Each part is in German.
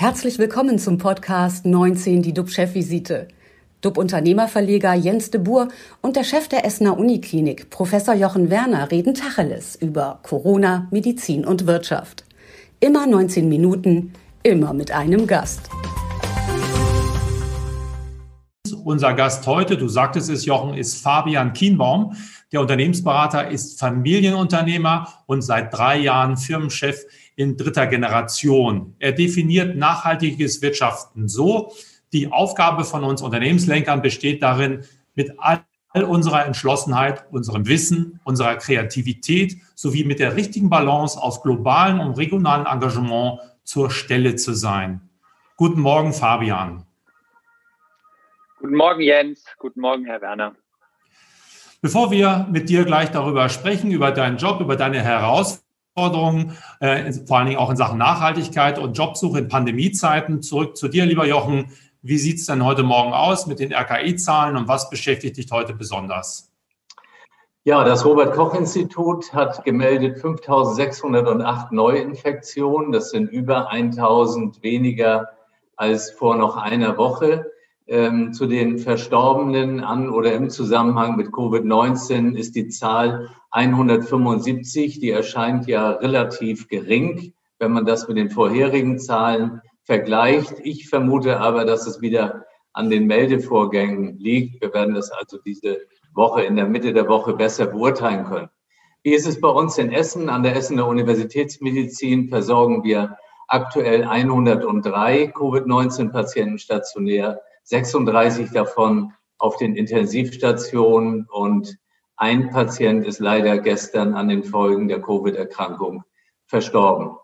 Herzlich willkommen zum Podcast 19, die DUB-Chefvisite. DUB-Unternehmerverleger Jens de Boer und der Chef der Essener Uniklinik, Professor Jochen Werner, reden Tacheles über Corona, Medizin und Wirtschaft. Immer 19 Minuten, immer mit einem Gast. Unser Gast heute, du sagtest es, Jochen, ist Fabian Kienbaum. Der Unternehmensberater ist Familienunternehmer und seit drei Jahren Firmenchef in dritter Generation. Er definiert nachhaltiges Wirtschaften so, die Aufgabe von uns Unternehmenslenkern besteht darin, mit all unserer Entschlossenheit, unserem Wissen, unserer Kreativität sowie mit der richtigen Balance aus globalen und regionalen Engagement zur Stelle zu sein. Guten Morgen, Fabian. Guten Morgen, Jens. Guten Morgen, Herr Werner. Bevor wir mit dir gleich darüber sprechen, über deinen Job, über deine Herausforderungen, äh, vor allen Dingen auch in Sachen Nachhaltigkeit und Jobsuche in Pandemiezeiten, zurück zu dir, lieber Jochen. Wie sieht es denn heute Morgen aus mit den RKI-Zahlen und was beschäftigt dich heute besonders? Ja, das Robert-Koch-Institut hat gemeldet 5.608 Neuinfektionen. Das sind über 1.000 weniger als vor noch einer Woche. Ähm, zu den Verstorbenen an oder im Zusammenhang mit Covid-19 ist die Zahl 175. Die erscheint ja relativ gering, wenn man das mit den vorherigen Zahlen vergleicht. Ich vermute aber, dass es wieder an den Meldevorgängen liegt. Wir werden das also diese Woche, in der Mitte der Woche besser beurteilen können. Wie ist es bei uns in Essen? An der Essener Universitätsmedizin versorgen wir aktuell 103 Covid-19-Patienten stationär, 36 davon auf den Intensivstationen und ein Patient ist leider gestern an den Folgen der Covid-Erkrankung verstorben.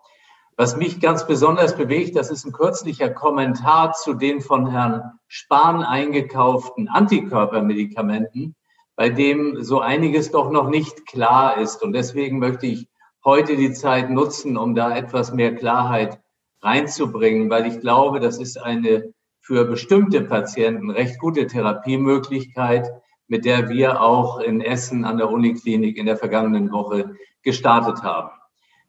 Was mich ganz besonders bewegt, das ist ein kürzlicher Kommentar zu den von Herrn Spahn eingekauften Antikörpermedikamenten, bei dem so einiges doch noch nicht klar ist. Und deswegen möchte ich heute die Zeit nutzen, um da etwas mehr Klarheit reinzubringen, weil ich glaube, das ist eine für bestimmte Patienten recht gute Therapiemöglichkeit, mit der wir auch in Essen an der Uniklinik in der vergangenen Woche gestartet haben.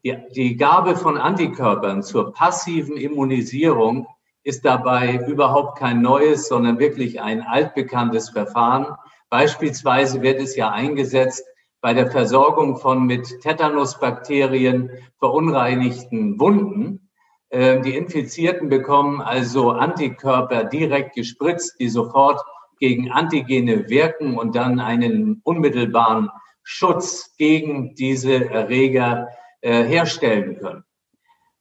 Die, die Gabe von Antikörpern zur passiven Immunisierung ist dabei überhaupt kein neues, sondern wirklich ein altbekanntes Verfahren. Beispielsweise wird es ja eingesetzt bei der Versorgung von mit Tetanusbakterien verunreinigten Wunden. Ähm, die Infizierten bekommen also Antikörper direkt gespritzt, die sofort gegen Antigene wirken und dann einen unmittelbaren Schutz gegen diese Erreger äh, herstellen können.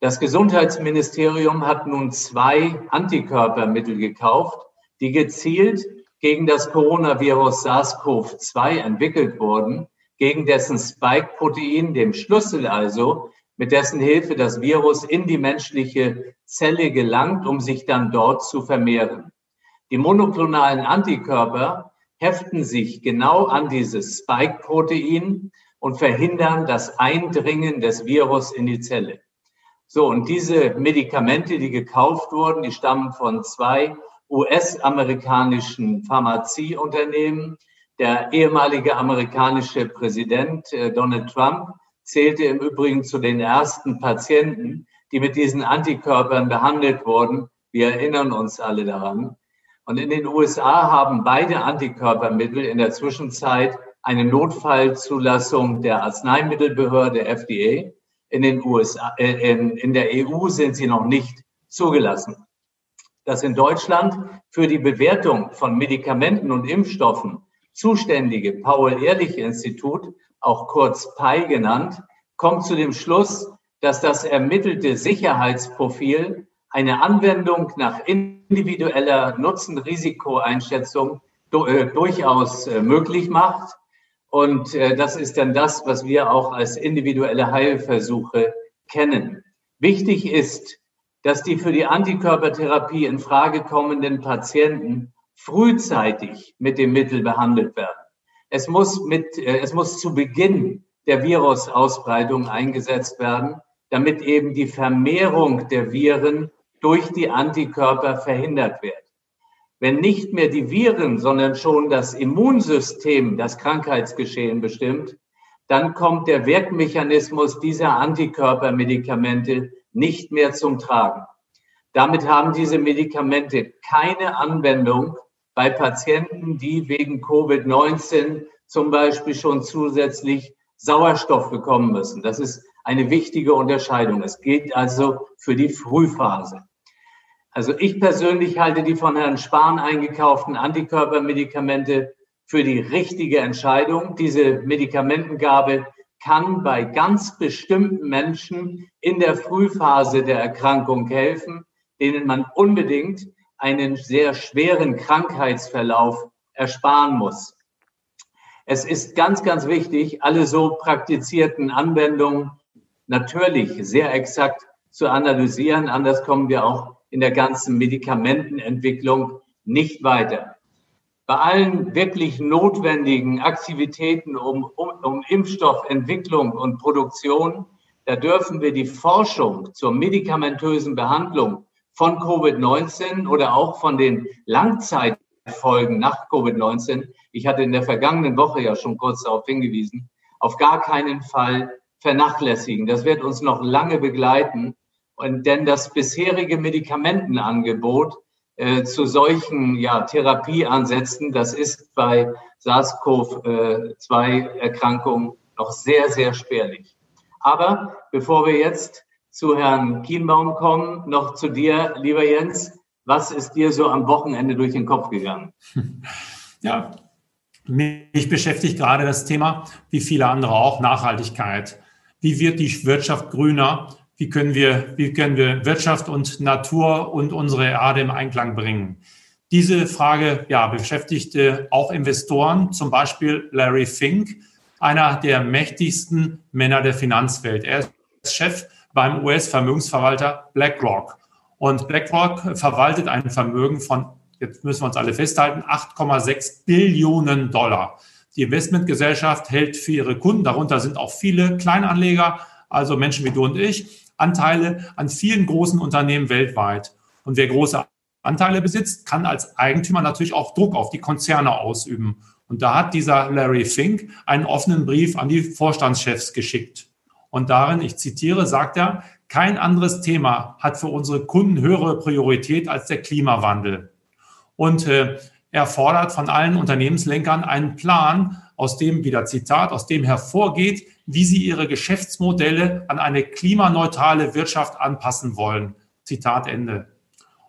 Das Gesundheitsministerium hat nun zwei Antikörpermittel gekauft, die gezielt gegen das Coronavirus SARS-CoV-2 entwickelt wurden, gegen dessen Spike-Protein, dem Schlüssel also, mit dessen Hilfe das Virus in die menschliche Zelle gelangt, um sich dann dort zu vermehren. Die monoklonalen Antikörper heften sich genau an dieses Spike-Protein und verhindern das Eindringen des Virus in die Zelle. So, und diese Medikamente, die gekauft wurden, die stammen von zwei US-amerikanischen Pharmazieunternehmen. Der ehemalige amerikanische Präsident äh, Donald Trump zählte im Übrigen zu den ersten Patienten, die mit diesen Antikörpern behandelt wurden. Wir erinnern uns alle daran. Und in den USA haben beide Antikörpermittel in der Zwischenzeit eine Notfallzulassung der Arzneimittelbehörde FDA. In den USA, äh, in, in der EU sind sie noch nicht zugelassen. Das in Deutschland für die Bewertung von Medikamenten und Impfstoffen zuständige Paul-Ehrlich-Institut, auch kurz PAI genannt, kommt zu dem Schluss, dass das ermittelte Sicherheitsprofil eine Anwendung nach individueller Nutzen-Risikoeinschätzung äh, durchaus äh, möglich macht und äh, das ist dann das, was wir auch als individuelle Heilversuche kennen. Wichtig ist, dass die für die Antikörpertherapie in Frage kommenden Patienten frühzeitig mit dem Mittel behandelt werden. Es muss mit, äh, es muss zu Beginn der Virusausbreitung eingesetzt werden, damit eben die Vermehrung der Viren durch die Antikörper verhindert wird. Wenn nicht mehr die Viren, sondern schon das Immunsystem das Krankheitsgeschehen bestimmt, dann kommt der Wirkmechanismus dieser Antikörpermedikamente nicht mehr zum Tragen. Damit haben diese Medikamente keine Anwendung bei Patienten, die wegen Covid-19 zum Beispiel schon zusätzlich Sauerstoff bekommen müssen. Das ist eine wichtige Unterscheidung. Es geht also für die Frühphase. Also ich persönlich halte die von Herrn Spahn eingekauften Antikörpermedikamente für die richtige Entscheidung. Diese Medikamentengabe kann bei ganz bestimmten Menschen in der Frühphase der Erkrankung helfen, denen man unbedingt einen sehr schweren Krankheitsverlauf ersparen muss. Es ist ganz, ganz wichtig, alle so praktizierten Anwendungen natürlich sehr exakt zu analysieren. Anders kommen wir auch in der ganzen Medikamentenentwicklung nicht weiter. Bei allen wirklich notwendigen Aktivitäten um, um, um Impfstoffentwicklung und Produktion, da dürfen wir die Forschung zur medikamentösen Behandlung von Covid-19 oder auch von den Langzeitfolgen nach Covid-19, ich hatte in der vergangenen Woche ja schon kurz darauf hingewiesen, auf gar keinen Fall vernachlässigen. Das wird uns noch lange begleiten. Und denn das bisherige Medikamentenangebot äh, zu solchen ja, Therapieansätzen, das ist bei SARS-CoV-2-Erkrankungen noch sehr, sehr spärlich. Aber bevor wir jetzt zu Herrn Kienbaum kommen, noch zu dir, lieber Jens. Was ist dir so am Wochenende durch den Kopf gegangen? Ja, mich beschäftigt gerade das Thema, wie viele andere auch, Nachhaltigkeit. Wie wird die Wirtschaft grüner? Wie können wir, wie können wir Wirtschaft und Natur und unsere Erde im Einklang bringen? Diese Frage ja, beschäftigte auch Investoren, zum Beispiel Larry Fink, einer der mächtigsten Männer der Finanzwelt. Er ist Chef beim US-Vermögensverwalter BlackRock. Und BlackRock verwaltet ein Vermögen von, jetzt müssen wir uns alle festhalten, 8,6 Billionen Dollar. Die Investmentgesellschaft hält für ihre Kunden, darunter sind auch viele Kleinanleger, also Menschen wie du und ich, Anteile an vielen großen Unternehmen weltweit. Und wer große Anteile besitzt, kann als Eigentümer natürlich auch Druck auf die Konzerne ausüben. Und da hat dieser Larry Fink einen offenen Brief an die Vorstandschefs geschickt. Und darin, ich zitiere, sagt er, kein anderes Thema hat für unsere Kunden höhere Priorität als der Klimawandel. Und äh, er fordert von allen Unternehmenslenkern einen Plan, aus dem, wieder Zitat, aus dem hervorgeht, wie sie ihre Geschäftsmodelle an eine klimaneutrale Wirtschaft anpassen wollen. Zitat Ende.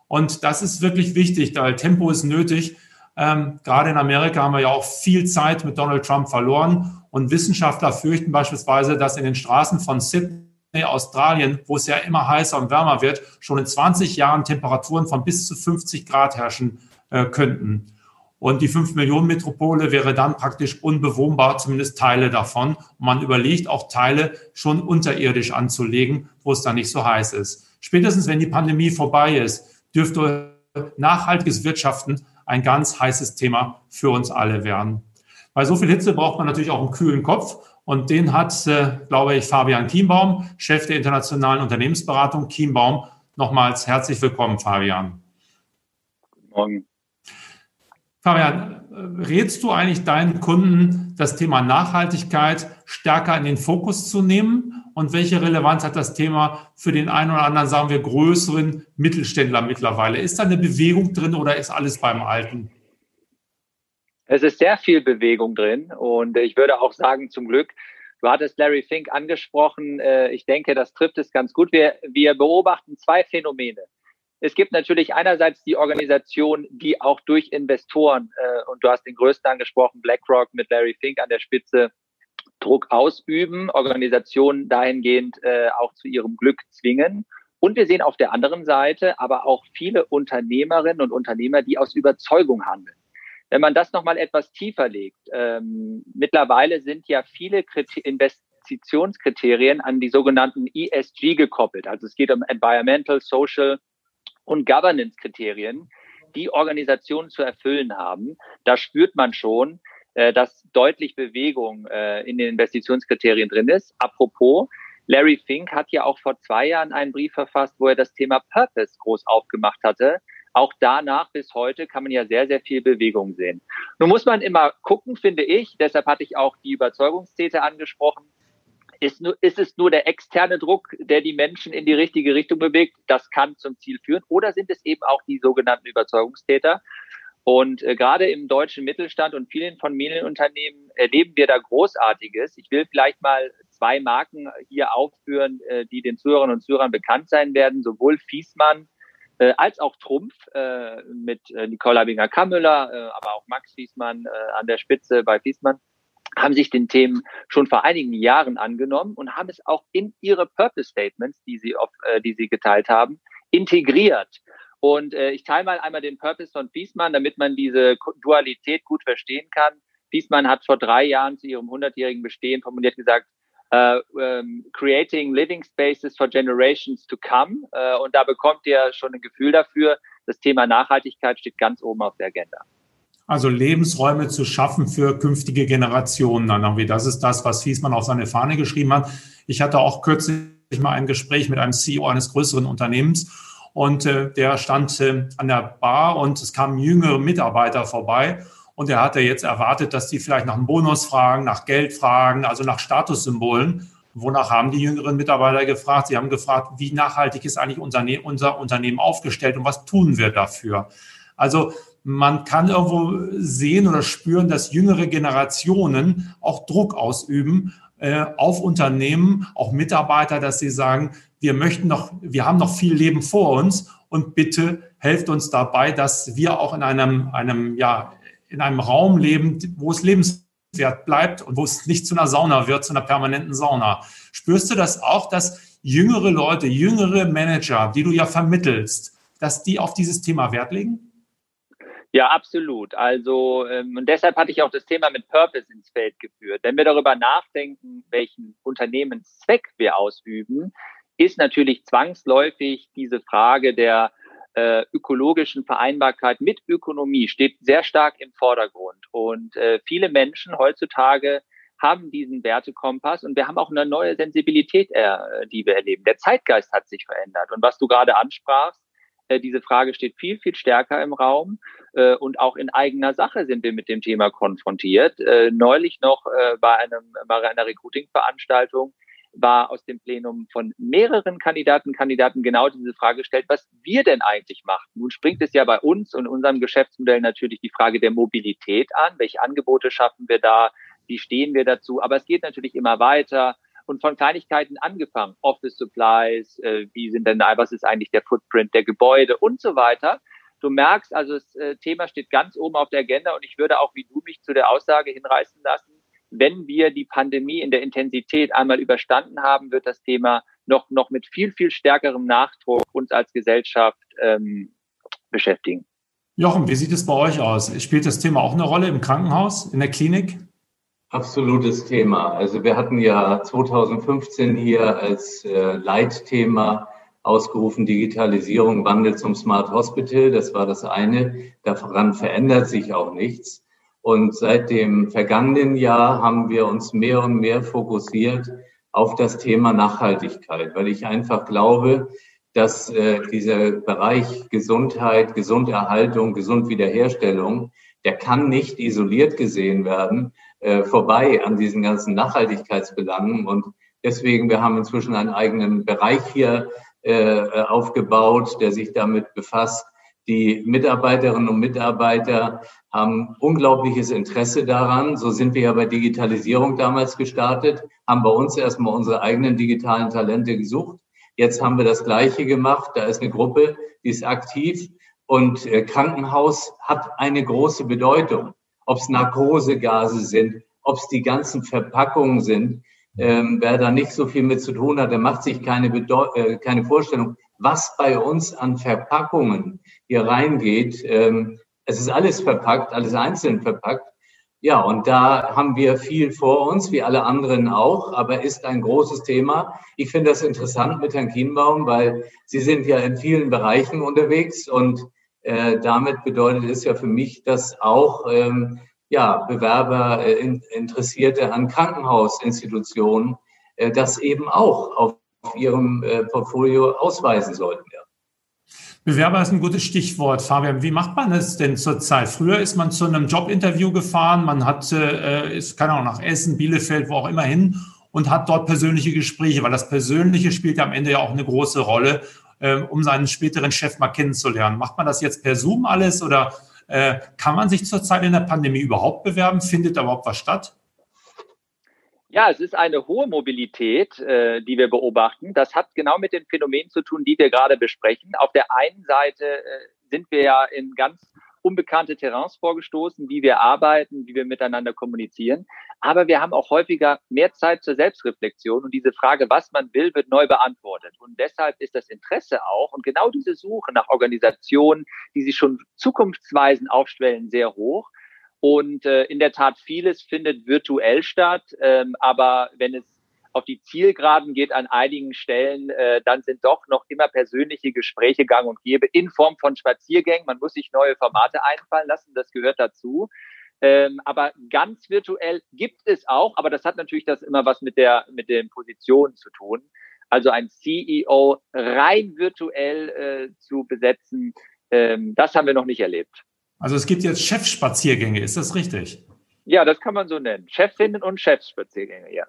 Und das ist wirklich wichtig, weil Tempo ist nötig. Ähm, gerade in Amerika haben wir ja auch viel Zeit mit Donald Trump verloren. Und Wissenschaftler fürchten beispielsweise, dass in den Straßen von Sydney, Australien, wo es ja immer heißer und wärmer wird, schon in 20 Jahren Temperaturen von bis zu 50 Grad herrschen äh, könnten. Und die 5 Millionen Metropole wäre dann praktisch unbewohnbar, zumindest Teile davon. Und man überlegt auch Teile schon unterirdisch anzulegen, wo es dann nicht so heiß ist. Spätestens wenn die Pandemie vorbei ist, dürfte nachhaltiges Wirtschaften ein ganz heißes Thema für uns alle werden. Bei so viel Hitze braucht man natürlich auch einen kühlen Kopf. Und den hat, äh, glaube ich, Fabian Kienbaum, Chef der internationalen Unternehmensberatung Kienbaum. Nochmals herzlich willkommen, Fabian. Guten Morgen. Fabian, äh, rätst du eigentlich deinen Kunden, das Thema Nachhaltigkeit stärker in den Fokus zu nehmen? Und welche Relevanz hat das Thema für den einen oder anderen, sagen wir, größeren Mittelständler mittlerweile? Ist da eine Bewegung drin oder ist alles beim Alten? Es ist sehr viel Bewegung drin und ich würde auch sagen, zum Glück, du hattest Larry Fink angesprochen. Äh, ich denke, das trifft es ganz gut. Wir, wir beobachten zwei Phänomene. Es gibt natürlich einerseits die Organisation, die auch durch Investoren, äh, und du hast den größten angesprochen, BlackRock mit Larry Fink an der Spitze, Druck ausüben, Organisationen dahingehend äh, auch zu ihrem Glück zwingen. Und wir sehen auf der anderen Seite aber auch viele Unternehmerinnen und Unternehmer, die aus Überzeugung handeln. Wenn man das nochmal etwas tiefer legt, ähm, mittlerweile sind ja viele Kriter Investitionskriterien an die sogenannten ESG gekoppelt. Also es geht um Environmental, Social und Governance-Kriterien, die Organisationen zu erfüllen haben. Da spürt man schon, äh, dass deutlich Bewegung äh, in den Investitionskriterien drin ist. Apropos, Larry Fink hat ja auch vor zwei Jahren einen Brief verfasst, wo er das Thema Purpose groß aufgemacht hatte auch danach bis heute kann man ja sehr, sehr viel Bewegung sehen. Nun muss man immer gucken, finde ich, deshalb hatte ich auch die Überzeugungstäter angesprochen. Ist, nur, ist es nur der externe Druck, der die Menschen in die richtige Richtung bewegt? Das kann zum Ziel führen. Oder sind es eben auch die sogenannten Überzeugungstäter? Und äh, gerade im deutschen Mittelstand und vielen Familienunternehmen erleben wir da Großartiges. Ich will vielleicht mal zwei Marken hier aufführen, äh, die den Zuhörern und Zuhörern bekannt sein werden. Sowohl Fiesmann äh, als auch Trumpf äh, mit äh, Nicole Abinger-Kammüller, äh, aber auch Max Fiesmann äh, an der Spitze bei Fiesmann haben sich den Themen schon vor einigen Jahren angenommen und haben es auch in ihre Purpose Statements, die sie, auf, äh, die sie geteilt haben, integriert. Und äh, ich teile mal einmal den Purpose von Fiesmann, damit man diese Dualität gut verstehen kann. Fiesmann hat vor drei Jahren zu ihrem 100-jährigen Bestehen formuliert gesagt, Uh, um, creating living spaces for generations to come. Uh, und da bekommt ihr schon ein Gefühl dafür. Das Thema Nachhaltigkeit steht ganz oben auf der Agenda. Also Lebensräume zu schaffen für künftige Generationen. Dann wir, das ist das, was Fiesmann auf seine Fahne geschrieben hat. Ich hatte auch kürzlich mal ein Gespräch mit einem CEO eines größeren Unternehmens und äh, der stand äh, an der Bar und es kamen jüngere Mitarbeiter vorbei und er hatte jetzt erwartet, dass die vielleicht nach einem Bonus fragen, nach Geld fragen, also nach Statussymbolen. Wonach haben die jüngeren Mitarbeiter gefragt? Sie haben gefragt, wie nachhaltig ist eigentlich unser, unser Unternehmen aufgestellt und was tun wir dafür? Also man kann irgendwo sehen oder spüren, dass jüngere Generationen auch Druck ausüben äh, auf Unternehmen, auch Mitarbeiter, dass sie sagen, wir möchten noch, wir haben noch viel Leben vor uns und bitte helft uns dabei, dass wir auch in einem, einem, ja, in einem Raum leben, wo es lebenswert bleibt und wo es nicht zu einer Sauna wird, zu einer permanenten Sauna. Spürst du das auch, dass jüngere Leute, jüngere Manager, die du ja vermittelst, dass die auf dieses Thema Wert legen? Ja, absolut. Also ähm, und deshalb hatte ich auch das Thema mit Purpose ins Feld geführt. Wenn wir darüber nachdenken, welchen Unternehmenszweck wir ausüben, ist natürlich zwangsläufig diese Frage der äh, ökologischen Vereinbarkeit mit Ökonomie steht sehr stark im Vordergrund. Und äh, viele Menschen heutzutage haben diesen Wertekompass und wir haben auch eine neue Sensibilität, äh, die wir erleben. Der Zeitgeist hat sich verändert. Und was du gerade ansprachst, äh, diese Frage steht viel, viel stärker im Raum. Äh, und auch in eigener Sache sind wir mit dem Thema konfrontiert. Äh, neulich noch äh, bei, einem, bei einer Recruiting-Veranstaltung war aus dem Plenum von mehreren Kandidaten, Kandidaten genau diese Frage gestellt, was wir denn eigentlich machen. Nun springt es ja bei uns und unserem Geschäftsmodell natürlich die Frage der Mobilität an. Welche Angebote schaffen wir da? Wie stehen wir dazu? Aber es geht natürlich immer weiter und von Kleinigkeiten angefangen. Office Supplies, äh, wie sind denn, was ist eigentlich der Footprint der Gebäude und so weiter. Du merkst, also das äh, Thema steht ganz oben auf der Agenda und ich würde auch wie du mich zu der Aussage hinreißen lassen, wenn wir die Pandemie in der Intensität einmal überstanden haben, wird das Thema noch, noch mit viel, viel stärkerem Nachdruck uns als Gesellschaft ähm, beschäftigen. Jochen, wie sieht es bei euch aus? Spielt das Thema auch eine Rolle im Krankenhaus, in der Klinik? Absolutes Thema. Also wir hatten ja 2015 hier als äh, Leitthema ausgerufen Digitalisierung, Wandel zum Smart Hospital. Das war das eine. Daran verändert sich auch nichts. Und seit dem vergangenen Jahr haben wir uns mehr und mehr fokussiert auf das Thema Nachhaltigkeit, weil ich einfach glaube, dass äh, dieser Bereich Gesundheit, Gesunderhaltung, Gesundwiederherstellung, der kann nicht isoliert gesehen werden, äh, vorbei an diesen ganzen Nachhaltigkeitsbelangen. Und deswegen, wir haben inzwischen einen eigenen Bereich hier äh, aufgebaut, der sich damit befasst. Die Mitarbeiterinnen und Mitarbeiter haben unglaubliches Interesse daran. So sind wir ja bei Digitalisierung damals gestartet, haben bei uns erstmal unsere eigenen digitalen Talente gesucht. Jetzt haben wir das Gleiche gemacht. Da ist eine Gruppe, die ist aktiv und äh, Krankenhaus hat eine große Bedeutung. Ob es Narkosegase sind, ob es die ganzen Verpackungen sind. Ähm, wer da nicht so viel mit zu tun hat, der macht sich keine, Bedeu äh, keine Vorstellung, was bei uns an Verpackungen hier reingeht. Ähm, es ist alles verpackt, alles einzeln verpackt. Ja, und da haben wir viel vor uns, wie alle anderen auch, aber ist ein großes Thema. Ich finde das interessant mit Herrn Kienbaum, weil Sie sind ja in vielen Bereichen unterwegs und äh, damit bedeutet es ja für mich, dass auch ähm, ja, Bewerber, äh, Interessierte an Krankenhausinstitutionen äh, das eben auch auf ihrem äh, Portfolio ausweisen sollten. Bewerber ist ein gutes Stichwort. Fabian, wie macht man das denn zurzeit? Früher ist man zu einem Jobinterview gefahren, man hat, äh, ist, keine Ahnung, nach Essen, Bielefeld, wo auch immer hin und hat dort persönliche Gespräche, weil das Persönliche spielt ja am Ende ja auch eine große Rolle, äh, um seinen späteren Chef mal kennenzulernen. Macht man das jetzt per Zoom alles oder äh, kann man sich zurzeit in der Pandemie überhaupt bewerben? Findet da überhaupt was statt? Ja, es ist eine hohe Mobilität, äh, die wir beobachten. Das hat genau mit den Phänomenen zu tun, die wir gerade besprechen. Auf der einen Seite äh, sind wir ja in ganz unbekannte Terrains vorgestoßen, wie wir arbeiten, wie wir miteinander kommunizieren. Aber wir haben auch häufiger mehr Zeit zur Selbstreflexion und diese Frage, was man will, wird neu beantwortet. Und deshalb ist das Interesse auch und genau diese Suche nach Organisationen, die sich schon zukunftsweisend aufstellen, sehr hoch. Und äh, in der Tat, vieles findet virtuell statt. Ähm, aber wenn es auf die Zielgeraden geht an einigen Stellen, äh, dann sind doch noch immer persönliche Gespräche gang und gäbe in Form von Spaziergängen. Man muss sich neue Formate einfallen lassen, das gehört dazu. Ähm, aber ganz virtuell gibt es auch, aber das hat natürlich das immer was mit der mit den Positionen zu tun. Also ein CEO rein virtuell äh, zu besetzen, ähm, das haben wir noch nicht erlebt. Also es gibt jetzt Chefspaziergänge, ist das richtig? Ja, das kann man so nennen. Chefinnen und Chefspaziergänge, ja.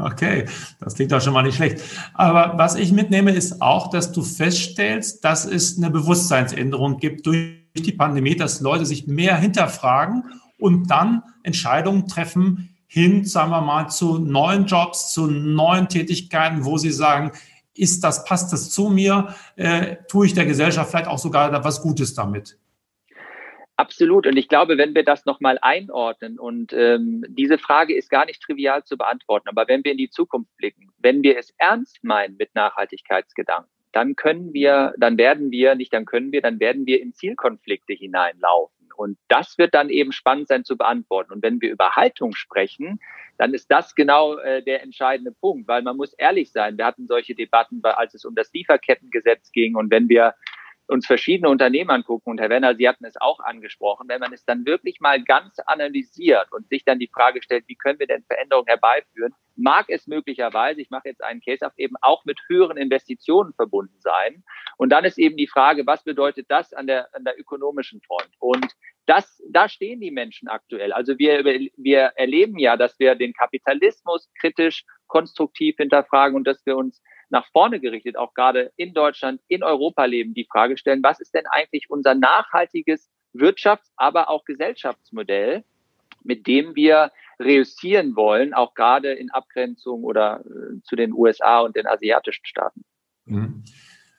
Okay, das klingt doch schon mal nicht schlecht. Aber was ich mitnehme, ist auch, dass du feststellst, dass es eine Bewusstseinsänderung gibt durch die Pandemie, dass Leute sich mehr hinterfragen und dann Entscheidungen treffen hin, sagen wir mal, zu neuen Jobs, zu neuen Tätigkeiten, wo sie sagen, ist das, passt das zu mir, äh, tue ich der Gesellschaft vielleicht auch sogar was Gutes damit? Absolut. Und ich glaube, wenn wir das nochmal einordnen und ähm, diese Frage ist gar nicht trivial zu beantworten, aber wenn wir in die Zukunft blicken, wenn wir es ernst meinen mit Nachhaltigkeitsgedanken, dann können wir, dann werden wir, nicht dann können wir, dann werden wir in Zielkonflikte hineinlaufen. Und das wird dann eben spannend sein zu beantworten. Und wenn wir über Haltung sprechen, dann ist das genau äh, der entscheidende Punkt, weil man muss ehrlich sein. Wir hatten solche Debatten, als es um das Lieferkettengesetz ging. Und wenn wir uns verschiedene Unternehmen angucken, und Herr Werner, Sie hatten es auch angesprochen, wenn man es dann wirklich mal ganz analysiert und sich dann die Frage stellt, wie können wir denn Veränderungen herbeiführen, mag es möglicherweise, ich mache jetzt einen Case auf, eben auch mit höheren Investitionen verbunden sein. Und dann ist eben die Frage, was bedeutet das an der, an der ökonomischen Front? Und das, da stehen die Menschen aktuell. Also wir, wir erleben ja, dass wir den Kapitalismus kritisch, konstruktiv hinterfragen und dass wir uns nach vorne gerichtet, auch gerade in Deutschland, in Europa leben, die Frage stellen, was ist denn eigentlich unser nachhaltiges Wirtschafts-, aber auch Gesellschaftsmodell, mit dem wir reüssieren wollen, auch gerade in Abgrenzung oder äh, zu den USA und den asiatischen Staaten. Mhm.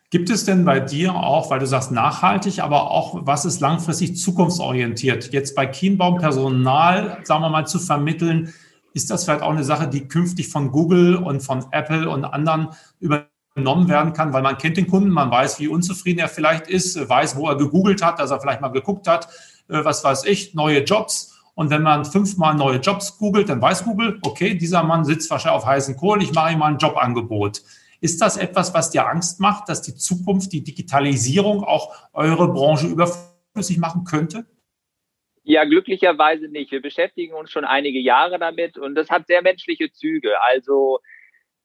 Gibt es denn bei dir auch, weil du sagst nachhaltig, aber auch was ist langfristig zukunftsorientiert, jetzt bei Kienbaum Personal, sagen wir mal, zu vermitteln, ist das vielleicht auch eine Sache, die künftig von Google und von Apple und anderen übernommen werden kann, weil man kennt den Kunden, man weiß, wie unzufrieden er vielleicht ist, weiß, wo er gegoogelt hat, dass er vielleicht mal geguckt hat, äh, was weiß ich, neue Jobs. Und wenn man fünfmal neue Jobs googelt, dann weiß Google, okay, dieser Mann sitzt wahrscheinlich auf heißen Kohlen, ich mache ihm mal ein Jobangebot. Ist das etwas, was dir Angst macht, dass die Zukunft, die Digitalisierung auch eure Branche überflüssig machen könnte? Ja, glücklicherweise nicht. Wir beschäftigen uns schon einige Jahre damit und das hat sehr menschliche Züge. Also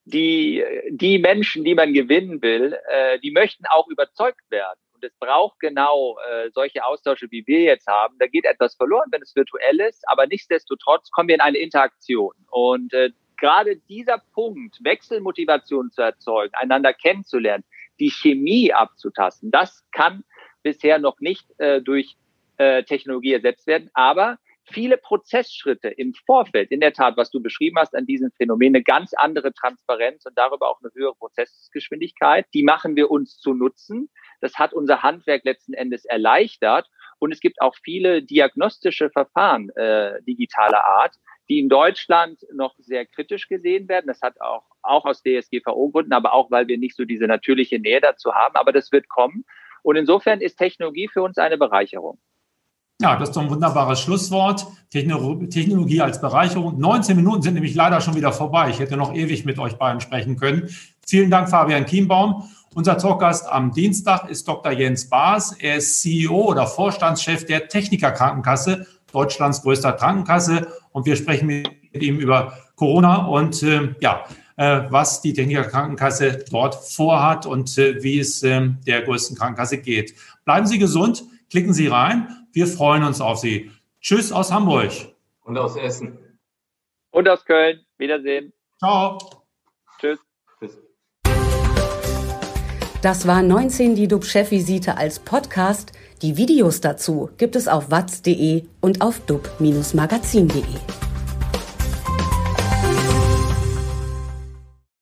die, die Menschen, die man gewinnen will, äh, die möchten auch überzeugt werden. Und es braucht genau äh, solche Austausche, wie wir jetzt haben. Da geht etwas verloren, wenn es virtuell ist, aber nichtsdestotrotz kommen wir in eine Interaktion. Und äh, gerade dieser Punkt, Wechselmotivation zu erzeugen, einander kennenzulernen, die Chemie abzutasten, das kann bisher noch nicht äh, durch äh, Technologie ersetzt werden. Aber viele Prozessschritte im Vorfeld, in der Tat, was du beschrieben hast an Phänomen, eine ganz andere Transparenz und darüber auch eine höhere Prozessgeschwindigkeit, die machen wir uns zu nutzen. Das hat unser Handwerk letzten Endes erleichtert. Und es gibt auch viele diagnostische Verfahren äh, digitaler Art, die in Deutschland noch sehr kritisch gesehen werden. Das hat auch, auch aus DSGVO-Gründen, aber auch, weil wir nicht so diese natürliche Nähe dazu haben. Aber das wird kommen. Und insofern ist Technologie für uns eine Bereicherung. Ja, das ist doch ein wunderbares Schlusswort. Technologie als Bereicherung. 19 Minuten sind nämlich leider schon wieder vorbei. Ich hätte noch ewig mit euch beiden sprechen können. Vielen Dank, Fabian Kienbaum. Unser Talkgast am Dienstag ist Dr. Jens Baas. Er ist CEO oder Vorstandschef der Techniker Krankenkasse, Deutschlands größter Krankenkasse. Und wir sprechen mit ihm über Corona und äh, ja, äh, was die Techniker Krankenkasse dort vorhat und äh, wie es äh, der größten Krankenkasse geht. Bleiben Sie gesund, klicken Sie rein. Wir freuen uns auf Sie. Tschüss aus Hamburg. Und aus Essen. Und aus Köln. Wiedersehen. Ciao. Tschüss. Das war 19 die DUB-Chefvisite als Podcast. Die Videos dazu gibt es auf watz.de und auf dub-magazin.de.